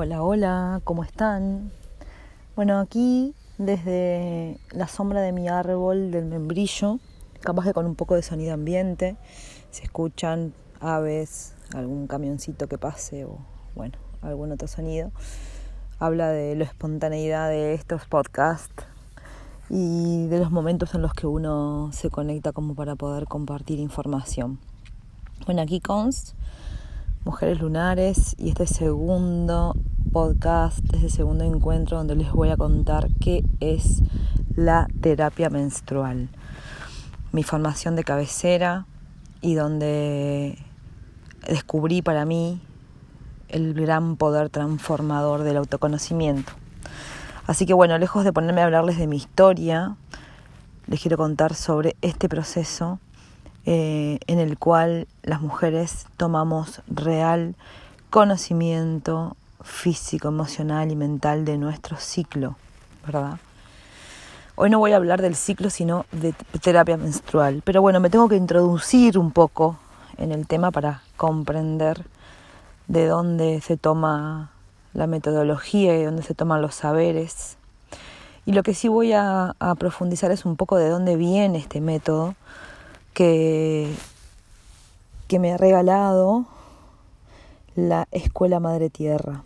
Hola, hola, ¿cómo están? Bueno, aquí desde la sombra de mi árbol del membrillo, capaz que con un poco de sonido ambiente, se escuchan aves, algún camioncito que pase o bueno, algún otro sonido. Habla de la espontaneidad de estos podcasts y de los momentos en los que uno se conecta como para poder compartir información. Bueno, aquí const Mujeres Lunares y este segundo podcast, este segundo encuentro donde les voy a contar qué es la terapia menstrual, mi formación de cabecera y donde descubrí para mí el gran poder transformador del autoconocimiento. Así que bueno, lejos de ponerme a hablarles de mi historia, les quiero contar sobre este proceso eh, en el cual las mujeres tomamos real conocimiento físico, emocional y mental de nuestro ciclo, ¿verdad? Hoy no voy a hablar del ciclo, sino de terapia menstrual. Pero bueno, me tengo que introducir un poco en el tema para comprender de dónde se toma la metodología y de dónde se toman los saberes. Y lo que sí voy a profundizar es un poco de dónde viene este método, que, que me ha regalado la Escuela Madre Tierra.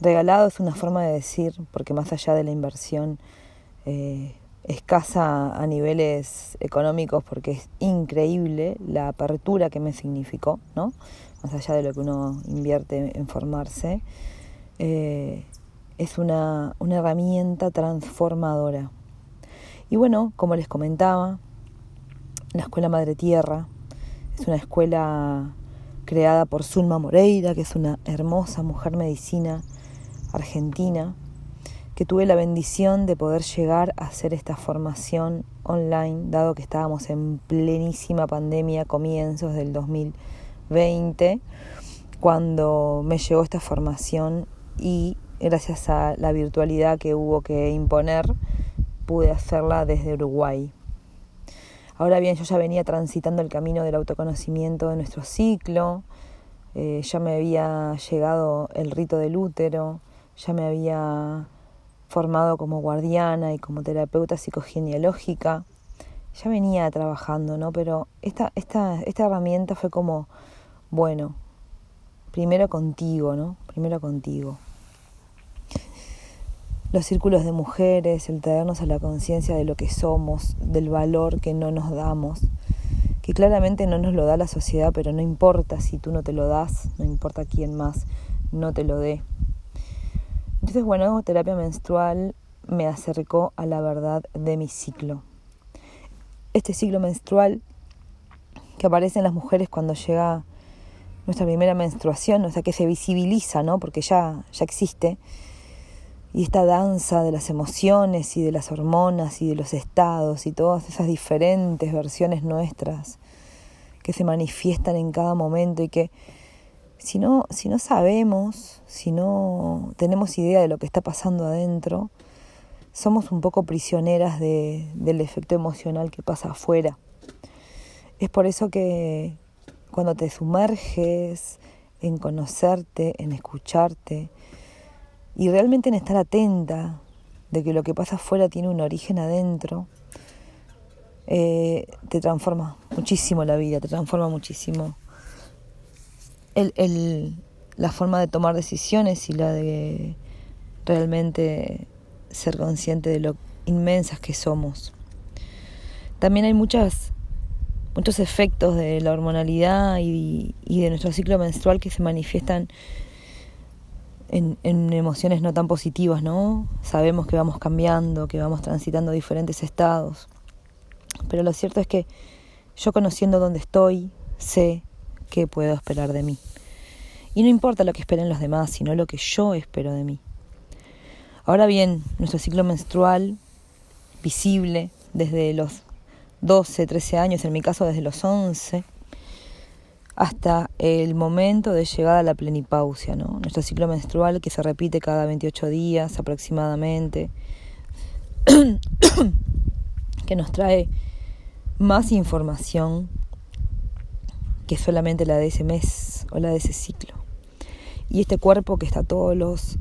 Regalado es una forma de decir, porque más allá de la inversión eh, escasa a niveles económicos, porque es increíble la apertura que me significó, ¿no? Más allá de lo que uno invierte en formarse, eh, es una, una herramienta transformadora. Y bueno, como les comentaba, la Escuela Madre Tierra. Es una escuela creada por Zulma Moreira, que es una hermosa mujer medicina argentina, que tuve la bendición de poder llegar a hacer esta formación online, dado que estábamos en plenísima pandemia, comienzos del 2020, cuando me llegó esta formación y gracias a la virtualidad que hubo que imponer, pude hacerla desde Uruguay. Ahora bien, yo ya venía transitando el camino del autoconocimiento de nuestro ciclo, eh, ya me había llegado el rito del útero, ya me había formado como guardiana y como terapeuta psicogenealógica, ya venía trabajando, ¿no? Pero esta, esta, esta herramienta fue como, bueno, primero contigo, ¿no? Primero contigo los círculos de mujeres, el traernos a la conciencia de lo que somos, del valor que no nos damos, que claramente no nos lo da la sociedad, pero no importa si tú no te lo das, no importa quién más no te lo dé. Entonces, bueno, terapia menstrual me acercó a la verdad de mi ciclo. Este ciclo menstrual que aparece en las mujeres cuando llega nuestra primera menstruación, o sea, que se visibiliza, ¿no? Porque ya, ya existe y esta danza de las emociones y de las hormonas y de los estados y todas esas diferentes versiones nuestras que se manifiestan en cada momento y que si no, si no sabemos, si no tenemos idea de lo que está pasando adentro, somos un poco prisioneras de, del efecto emocional que pasa afuera. Es por eso que cuando te sumerges en conocerte, en escucharte, y realmente en estar atenta de que lo que pasa afuera tiene un origen adentro, eh, te transforma muchísimo la vida, te transforma muchísimo el, el, la forma de tomar decisiones y la de realmente ser consciente de lo inmensas que somos. También hay muchas, muchos efectos de la hormonalidad y, y de nuestro ciclo menstrual que se manifiestan en, emociones no tan positivas, ¿no? Sabemos que vamos cambiando, que vamos transitando diferentes estados. Pero lo cierto es que yo conociendo dónde estoy, sé qué puedo esperar de mí. Y no importa lo que esperen los demás, sino lo que yo espero de mí. Ahora bien, nuestro ciclo menstrual, visible desde los 12, 13 años, en mi caso desde los 11, hasta el momento de llegada a la plenipausia, ¿no? nuestro ciclo menstrual que se repite cada 28 días aproximadamente, que nos trae más información que solamente la de ese mes o la de ese ciclo. Y este cuerpo que está todos los,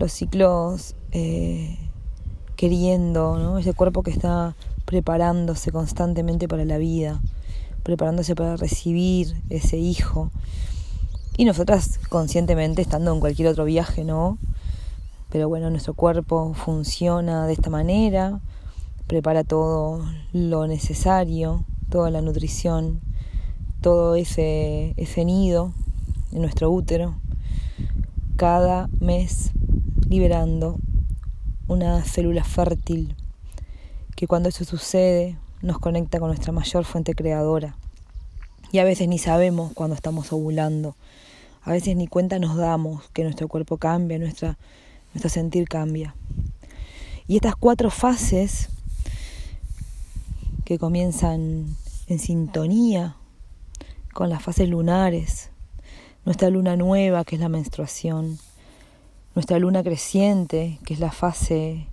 los ciclos eh, queriendo, ¿no? Ese cuerpo que está preparándose constantemente para la vida, preparándose para recibir ese hijo. Y nosotras conscientemente estando en cualquier otro viaje, ¿no? Pero bueno, nuestro cuerpo funciona de esta manera, prepara todo lo necesario, toda la nutrición, todo ese, ese nido en nuestro útero, cada mes liberando una célula fértil que cuando eso sucede nos conecta con nuestra mayor fuente creadora. Y a veces ni sabemos cuando estamos ovulando, a veces ni cuenta nos damos que nuestro cuerpo cambia, nuestro sentir cambia. Y estas cuatro fases que comienzan en sintonía con las fases lunares, nuestra luna nueva, que es la menstruación, nuestra luna creciente, que es la fase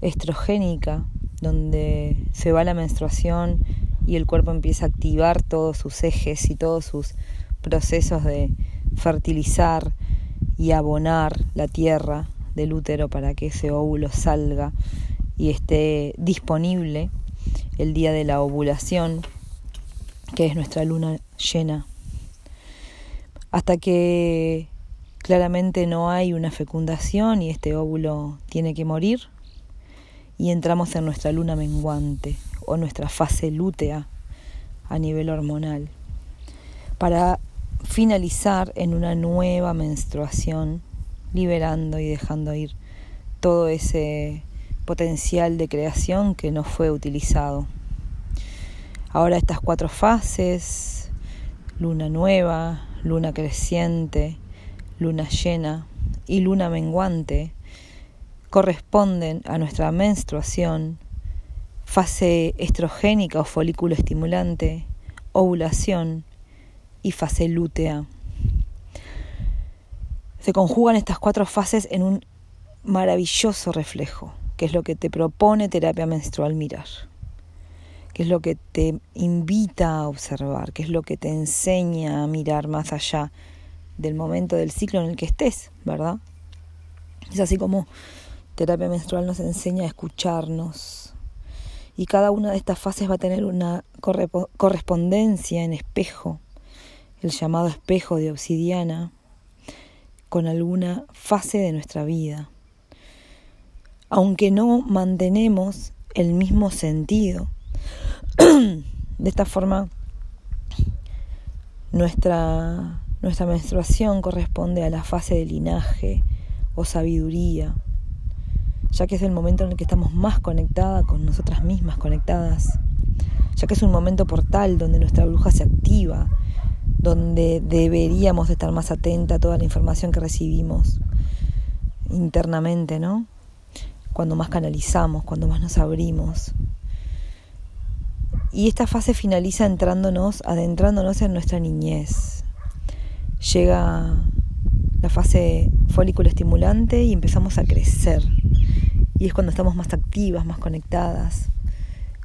estrogénica, donde se va la menstruación y el cuerpo empieza a activar todos sus ejes y todos sus procesos de fertilizar y abonar la tierra del útero para que ese óvulo salga y esté disponible el día de la ovulación, que es nuestra luna llena. Hasta que claramente no hay una fecundación y este óvulo tiene que morir y entramos en nuestra luna menguante o nuestra fase lútea a nivel hormonal para finalizar en una nueva menstruación liberando y dejando ir todo ese potencial de creación que no fue utilizado. Ahora estas cuatro fases, luna nueva, luna creciente, luna llena y luna menguante, corresponden a nuestra menstruación, fase estrogénica o folículo estimulante, ovulación y fase lútea. Se conjugan estas cuatro fases en un maravilloso reflejo, que es lo que te propone terapia menstrual mirar, que es lo que te invita a observar, que es lo que te enseña a mirar más allá del momento del ciclo en el que estés, ¿verdad? Es así como terapia menstrual nos enseña a escucharnos. Y cada una de estas fases va a tener una correspondencia en espejo, el llamado espejo de obsidiana, con alguna fase de nuestra vida. Aunque no mantenemos el mismo sentido. de esta forma, nuestra, nuestra menstruación corresponde a la fase de linaje o sabiduría, ya que es el momento en el que estamos más conectadas con nosotras mismas, conectadas, ya que es un momento portal donde nuestra bruja se activa, donde deberíamos estar más atenta a toda la información que recibimos internamente, ¿no? Cuando más canalizamos, cuando más nos abrimos. Y esta fase finaliza entrándonos, adentrándonos en nuestra niñez. Llega la fase folículo estimulante y empezamos a crecer. Y es cuando estamos más activas, más conectadas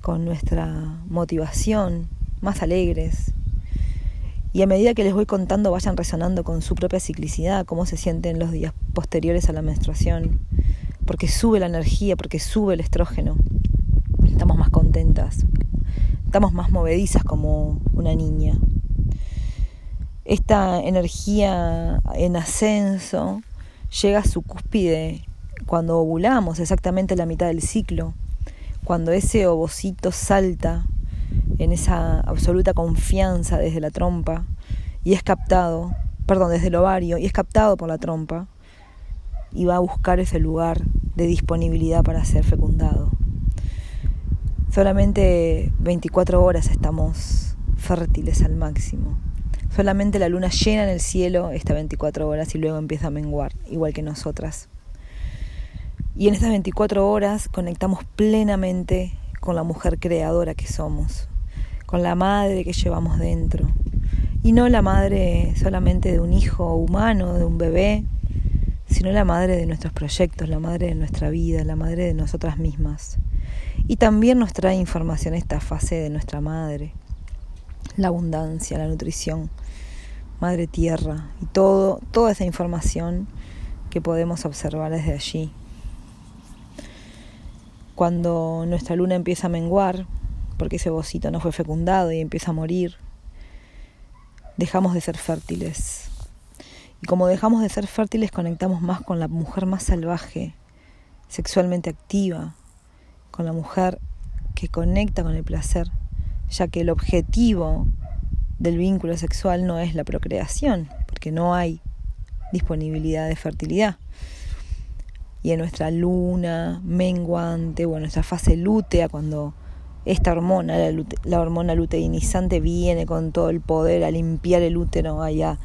con nuestra motivación, más alegres, y a medida que les voy contando vayan resonando con su propia ciclicidad, cómo se sienten los días posteriores a la menstruación, porque sube la energía, porque sube el estrógeno, estamos más contentas, estamos más movedizas como una niña. Esta energía en ascenso llega a su cúspide cuando ovulamos, exactamente la mitad del ciclo, cuando ese ovocito salta en esa absoluta confianza desde la trompa y es captado, perdón, desde el ovario y es captado por la trompa y va a buscar ese lugar de disponibilidad para ser fecundado. Solamente 24 horas estamos fértiles al máximo. Solamente la luna llena en el cielo está 24 horas y luego empieza a menguar, igual que nosotras. Y en estas 24 horas conectamos plenamente con la mujer creadora que somos, con la madre que llevamos dentro. Y no la madre solamente de un hijo humano, de un bebé, sino la madre de nuestros proyectos, la madre de nuestra vida, la madre de nosotras mismas. Y también nos trae información esta fase de nuestra madre, la abundancia, la nutrición, Madre Tierra y todo, toda esa información que podemos observar desde allí. Cuando nuestra luna empieza a menguar, porque ese bocito no fue fecundado y empieza a morir, dejamos de ser fértiles. Y como dejamos de ser fértiles, conectamos más con la mujer más salvaje, sexualmente activa, con la mujer que conecta con el placer, ya que el objetivo del vínculo sexual no es la procreación, porque no hay disponibilidad de fertilidad. Y en nuestra luna menguante o en nuestra fase lútea, cuando esta hormona, la, hormona luteinizante, viene con todo el poder a limpiar el útero, a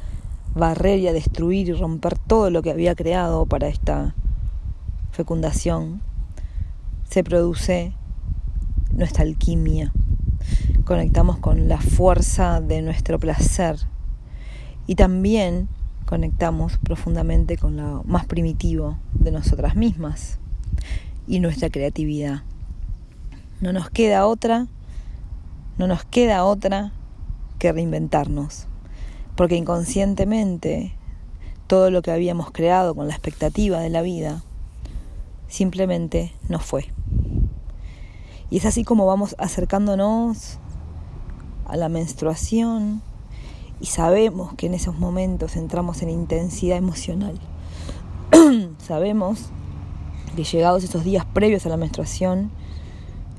barrer y a destruir y romper todo lo que había creado para esta fecundación, se produce nuestra alquimia, conectamos con la fuerza de nuestro placer. Y también conectamos profundamente con lo más primitivo de nosotras mismas y nuestra creatividad. No nos queda otra, no nos queda otra que reinventarnos, porque inconscientemente todo lo que habíamos creado con la expectativa de la vida simplemente no fue. Y es así como vamos acercándonos a la menstruación y sabemos que en esos momentos entramos en intensidad emocional. sabemos que llegados esos días previos a la menstruación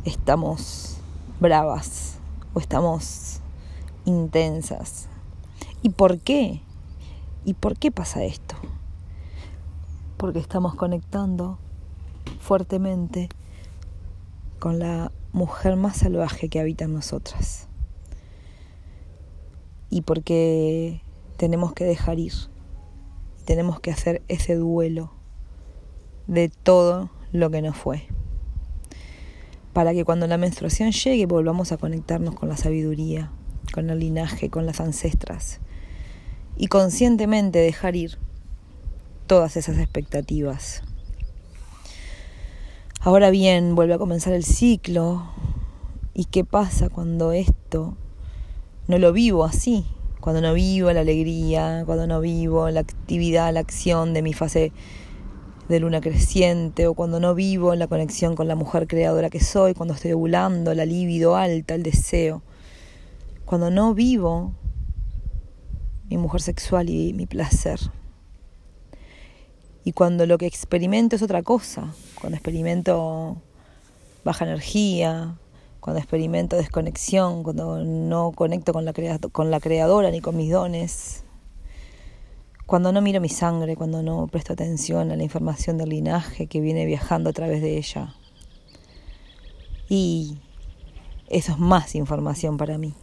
estamos bravas o estamos intensas. ¿Y por qué? ¿Y por qué pasa esto? Porque estamos conectando fuertemente con la mujer más salvaje que habita en nosotras y porque tenemos que dejar ir, tenemos que hacer ese duelo de todo lo que nos fue, para que cuando la menstruación llegue volvamos a conectarnos con la sabiduría, con el linaje, con las ancestras, y conscientemente dejar ir todas esas expectativas. Ahora bien, vuelve a comenzar el ciclo. ¿Y qué pasa cuando esto no lo vivo así, cuando no vivo la alegría, cuando no vivo la actividad, la acción de mi fase de luna creciente, o cuando no vivo la conexión con la mujer creadora que soy, cuando estoy ovulando, la libido alta, el deseo, cuando no vivo mi mujer sexual y mi placer. Y cuando lo que experimento es otra cosa, cuando experimento baja energía, cuando experimento desconexión, cuando no conecto con la, con la creadora ni con mis dones, cuando no miro mi sangre, cuando no presto atención a la información del linaje que viene viajando a través de ella. Y eso es más información para mí.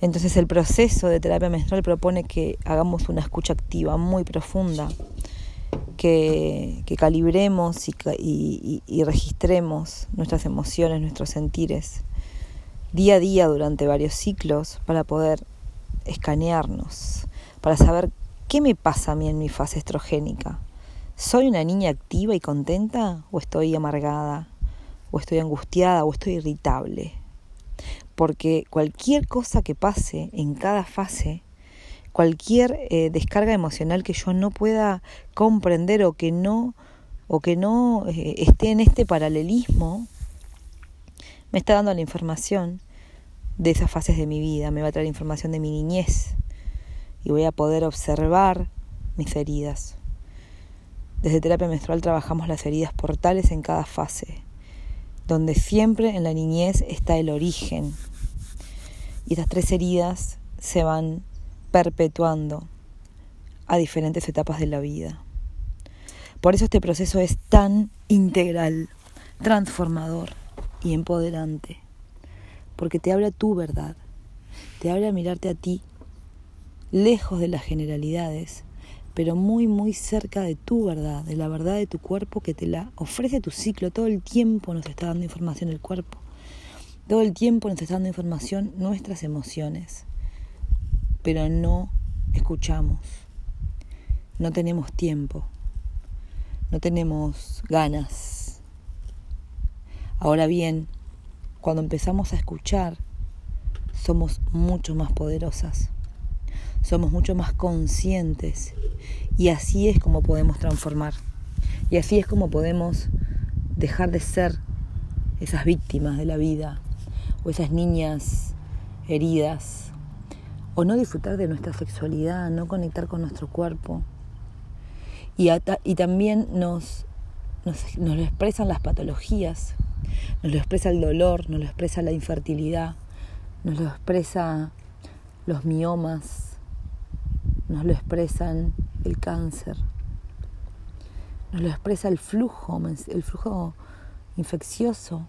Entonces el proceso de terapia menstrual propone que hagamos una escucha activa muy profunda que, calibremos y, registremos nuestras emociones, nuestros sentires día a día durante varios ciclos para poder escanearnos, para saber qué me pasa a mí en mi fase estrogénica. ¿Soy una niña activa y contenta o estoy amargada o estoy angustiada o estoy irritable? Porque cualquier cosa que pase en cada fase cualquier eh, descarga emocional que yo no pueda comprender o que no o que no eh, esté en este paralelismo me está dando la información de esas fases de mi vida, me va a traer información de mi niñez y voy a poder observar mis heridas. Desde terapia menstrual trabajamos las heridas portales en cada fase, donde siempre en la niñez está el origen. Y estas tres heridas se van perpetuando a diferentes etapas de la vida. Por eso este proceso es tan integral, transformador y empoderante, porque te habla tu verdad, te habla mirarte a ti, lejos de las generalidades, pero muy, muy cerca de tu verdad, de la verdad de tu cuerpo que te la ofrece tu ciclo. Todo el tiempo nos está dando información el cuerpo. Todo el tiempo nos está dando información nuestras emociones pero no escuchamos, no tenemos tiempo, no tenemos ganas. Ahora bien, cuando empezamos a escuchar, somos mucho más poderosas, somos mucho más conscientes y así es como podemos transformar. Y así es como podemos dejar de ser esas víctimas de la vida o esas niñas heridas o no disfrutar de nuestra sexualidad, no conectar con nuestro cuerpo. Y, y también nos, nos, lo expresan las patologías, nos lo expresa el dolor, nos lo expresa la infertilidad, nos lo expresa los miomas, nos lo expresan el cáncer, nos lo expresa el flujo, el flujo infeccioso,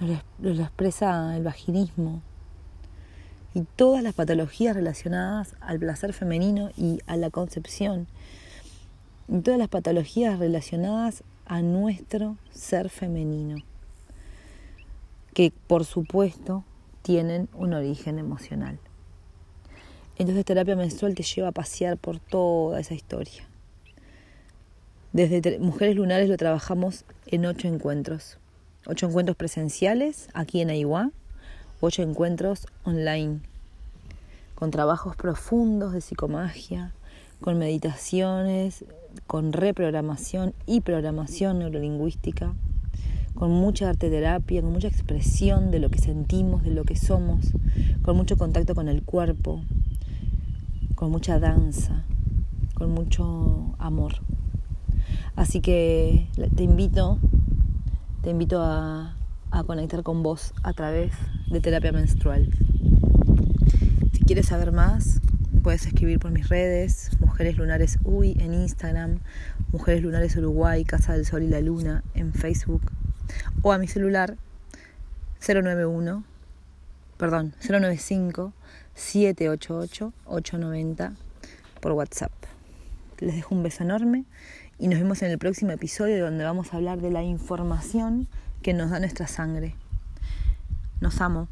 nos lo, expresa el vaginismo y todas las patologías relacionadas al placer femenino y a la concepción, y todas las patologías relacionadas a nuestro ser femenino, que por supuesto tienen un origen emocional. Entonces terapia menstrual te lleva a pasear por toda esa historia. Desde Mujeres Lunares lo trabajamos en ocho encuentros. Ocho encuentros presenciales aquí en Aiguá, ocho encuentros online, con trabajos profundos de psicomagia, con meditaciones, con reprogramación y programación neurolingüística, con mucha arte terapia, con mucha expresión de lo que sentimos, de lo que somos, con mucho contacto con el cuerpo, con mucha danza, con mucho amor. Así que te invito, te invito a, a conectar con vos a través de terapia menstrual. Si quieres saber más, puedes escribir por mis redes, Mujeres Lunares Uy en Instagram, Mujeres Lunares Uruguay, Casa del Sol y la Luna en Facebook, o a mi celular 091, perdón, 095 788 890 por WhatsApp. Les dejo un beso enorme y nos vemos en el próximo episodio donde vamos a hablar de la información que nos da nuestra sangre. Nos amo.